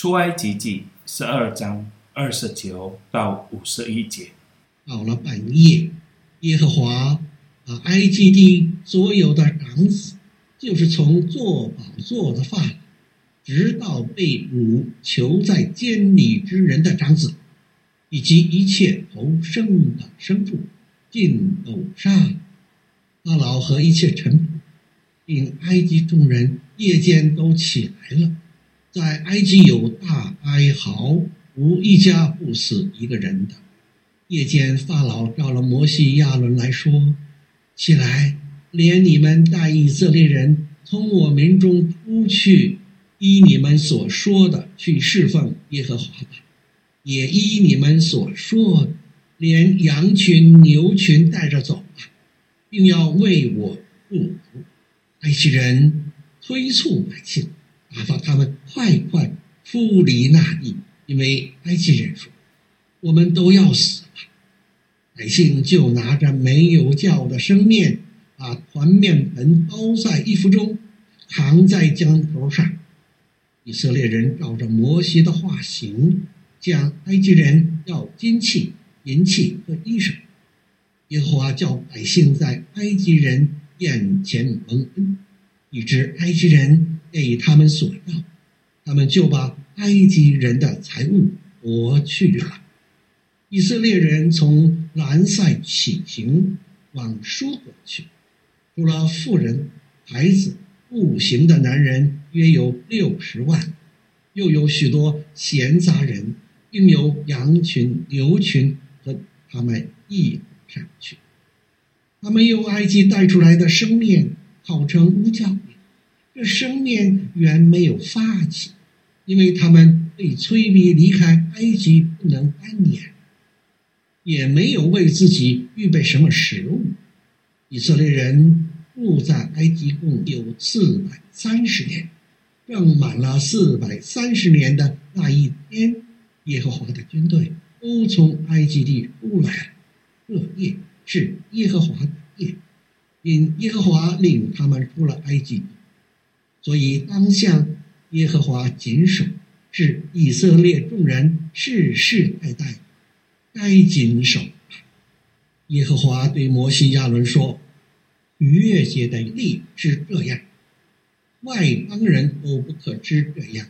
出埃及记十二章二十九到五十一节。到了半夜，耶和华把埃及地所有的长子，就是从坐宝座的法老，直到被掳囚在监里之人的长子，以及一切头生的牲畜，尽都杀了。法老和一切臣仆，并埃及众人夜间都起来了。在埃及有大哀嚎，无一家不死一个人的。夜间，法老召了摩西、亚伦来说：“起来，连你们带以色列人从我民中出去，依你们所说的去侍奉耶和华吧。也依你们所说，连羊群、牛群带着走吧，并要为我祝福。”埃及人催促百姓。打发他们快快出离那地，因为埃及人说：“我们都要死了。”百姓就拿着没有酵的生面，把团面盆包在衣服中，扛在肩头上。以色列人照着摩西的话行，向埃及人要金器、银器和衣裳。耶和华叫百姓在埃及人眼前蒙恩，以致埃及人。给他们所要，他们就把埃及人的财物夺去了。以色列人从兰塞起行，往疏勒去，除了妇人、孩子、步行的男人约有六十万，又有许多闲杂人，并有羊群、牛群和他们一同上去。他们用埃及带出来的生面烤成无酵饼。这生面原没有发起，因为他们被催逼离开埃及，不能单年，也没有为自己预备什么食物。以色列人住在埃及共有四百三十年，正满了四百三十年的那一天，耶和华的军队都从埃及地出来了。这夜是耶和华的夜，因耶和华领他们出了埃及。所以当向耶和华谨守，是以色列众人世世代代该谨守。耶和华对摩西亚伦说：“逾越节的例是这样，外邦人都不可知这样，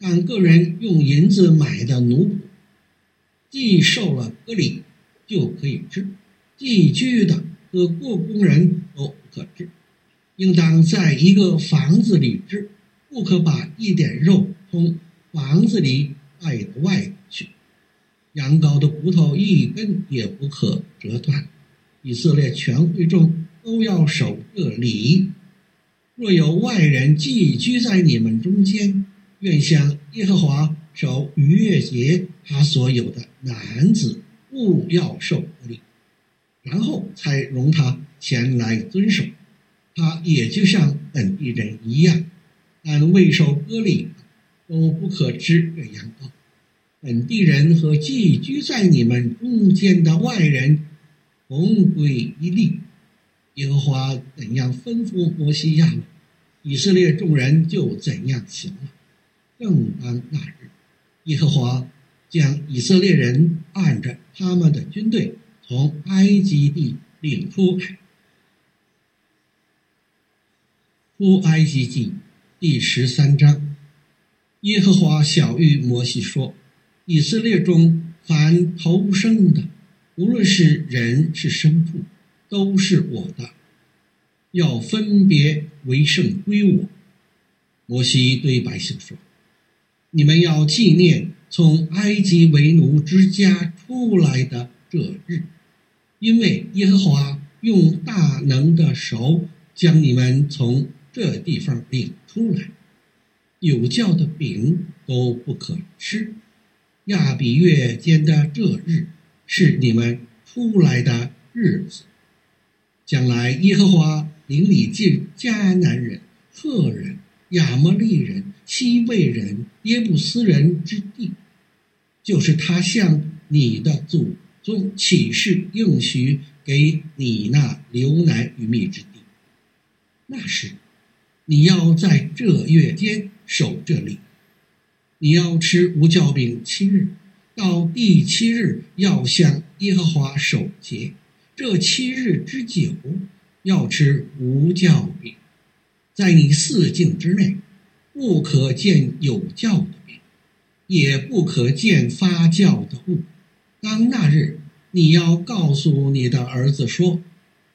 但个人用银子买的奴仆，既受了割礼，就可以吃；寄居的和过工人都不可吃。”应当在一个房子里吃，不可把一点肉从房子里带到外头去。羊羔的骨头一根也不可折断。以色列全会众都要守这礼。若有外人寄居在你们中间，愿向耶和华守逾越节，他所有的男子务要受礼，然后才容他前来遵守。他也就像本地人一样，但未受割礼都不可吃这羊羔。本地人和寄居在你们中间的外人同归一例。耶和华怎样吩咐摩西亚，以色列众人就怎样行了。正当那日，耶和华将以色列人按着他们的军队从埃及地领出来。出埃及记第十三章，耶和华晓諭摩西说：“以色列中凡投生的，无论是人是牲畜，都是我的，要分别为圣归我。”摩西对百姓说：“你们要纪念从埃及为奴之家出来的这日，因为耶和华用大能的手将你们从。”这地方领出来，有酵的饼都不可吃。亚比月间的这日是你们出来的日子。将来耶和华领你进迦南人、赫人、亚摩利人、希未人、耶布斯人之地，就是他向你的祖宗起誓应许给你那流奶与蜜之地。那时。你要在这月间守这礼，你要吃无酵饼七日，到第七日要向耶和华守节。这七日之久，要吃无酵饼。在你四境之内，不可见有酵的饼，也不可见发酵的物。当那日，你要告诉你的儿子说：“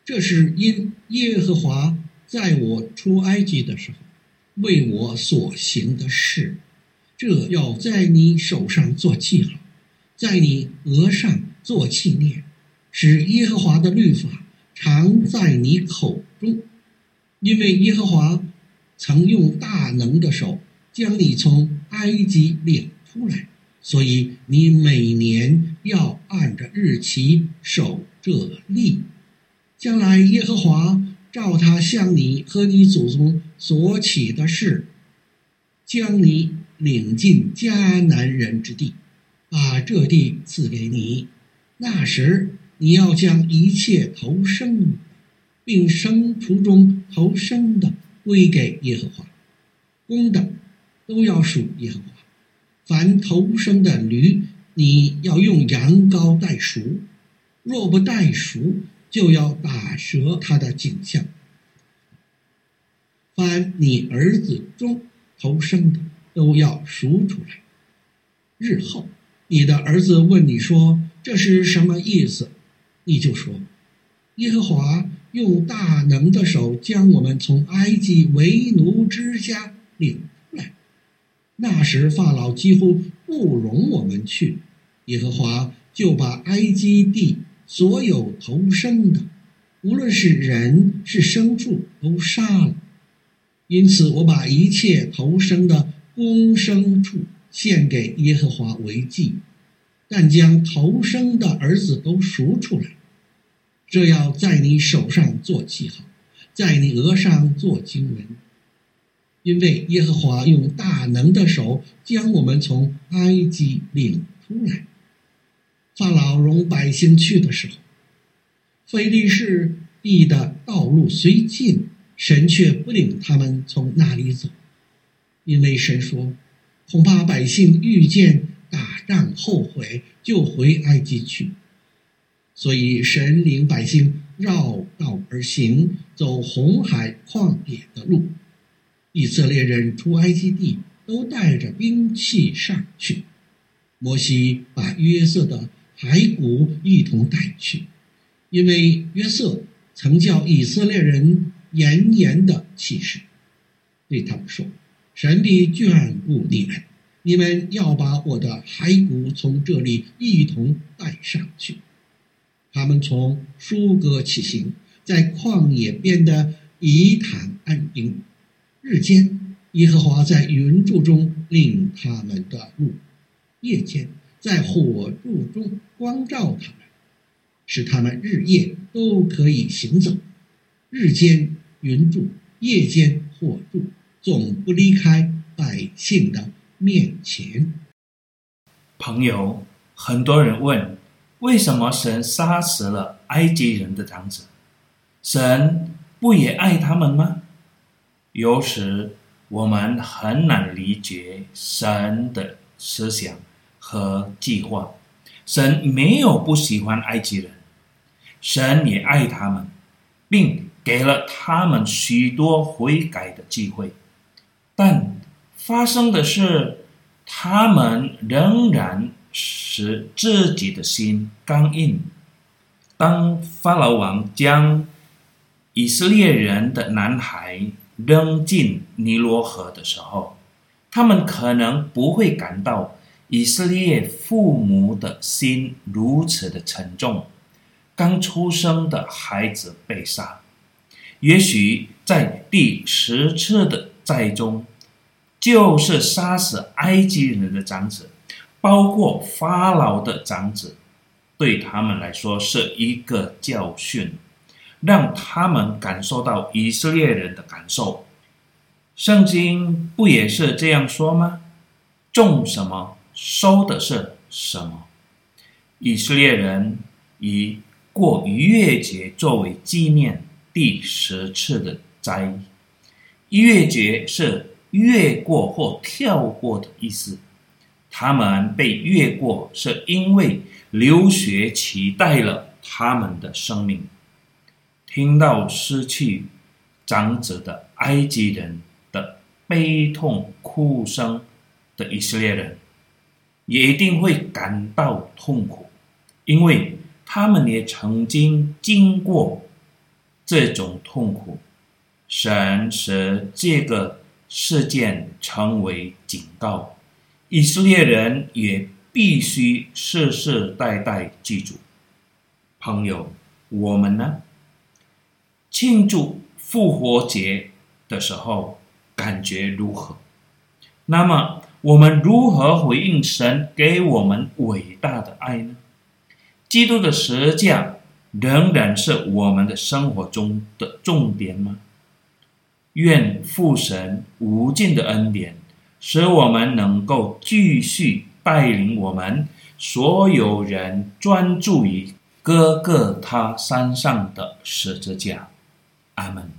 这是因耶和华在我出埃及的时候为我所行的事。这要在你手上做记号，在你额上做纪念，使耶和华的律法常在你口中。”因为耶和华曾用大能的手将你从埃及领出来，所以你每年要按着日期守这例。将来耶和华照他向你和你祖宗所起的誓，将你领进迦南人之地，把这地赐给你。那时你要将一切投生。并生途中投生的归给耶和华，公的都要属耶和华。凡投生的驴，你要用羊羔代赎；若不代赎，就要打折他的景象。凡你儿子中头生的，都要赎出来。日后你的儿子问你说：“这是什么意思？”你就说：“耶和华。”用大能的手将我们从埃及为奴之家领出来。那时法老几乎不容我们去，耶和华就把埃及地所有投生的，无论是人是牲畜，都杀了。因此，我把一切投生的公牲畜献给耶和华为祭，但将投生的儿子都赎出来。这要在你手上做记号，在你额上做经文，因为耶和华用大能的手将我们从埃及领出来。法老容百姓去的时候，非利士地的道路虽近，神却不领他们从那里走，因为神说，恐怕百姓遇见打仗后悔，就回埃及去。所以，神领百姓绕道而行，走红海旷野的路。以色列人出埃及地，都带着兵器上去。摩西把约瑟的骸骨一同带去，因为约瑟曾叫以色列人严严的起誓，对他们说：“神必眷顾你们，你们要把我的骸骨从这里一同带上去。”他们从疏割起行，在旷野边的以坦安营。日间，耶和华在云柱中领他们的路；夜间，在火柱中光照他们，使他们日夜都可以行走。日间云柱，夜间火柱，总不离开百姓的面前。朋友，很多人问。为什么神杀死了埃及人的长子？神不也爱他们吗？有时我们很难理解神的思想和计划。神没有不喜欢埃及人，神也爱他们，并给了他们许多悔改的机会。但发生的是，他们仍然。使自己的心刚硬。当法老王将以色列人的男孩扔进尼罗河的时候，他们可能不会感到以色列父母的心如此的沉重。刚出生的孩子被杀，也许在第十次的灾中，就是杀死埃及人的长子。包括法老的长子，对他们来说是一个教训，让他们感受到以色列人的感受。圣经不也是这样说吗？种什么，收的是什么。以色列人以过逾越节作为纪念第十次的灾。逾越节是越过或跳过的意思。他们被越过，是因为流血取代了他们的生命。听到失去长子的埃及人的悲痛哭声的以色列人，也一定会感到痛苦，因为他们也曾经经过这种痛苦。神使这个事件成为警告，以色列人也必须世世代代记住。朋友，我们呢？庆祝复活节的时候感觉如何？那么我们如何回应神给我们伟大的爱呢？基督的十字架仍然是我们的生活中的重点吗？愿父神无尽的恩典，使我们能够继续带领我们所有人专注于哥哥他山上的十字架。阿门。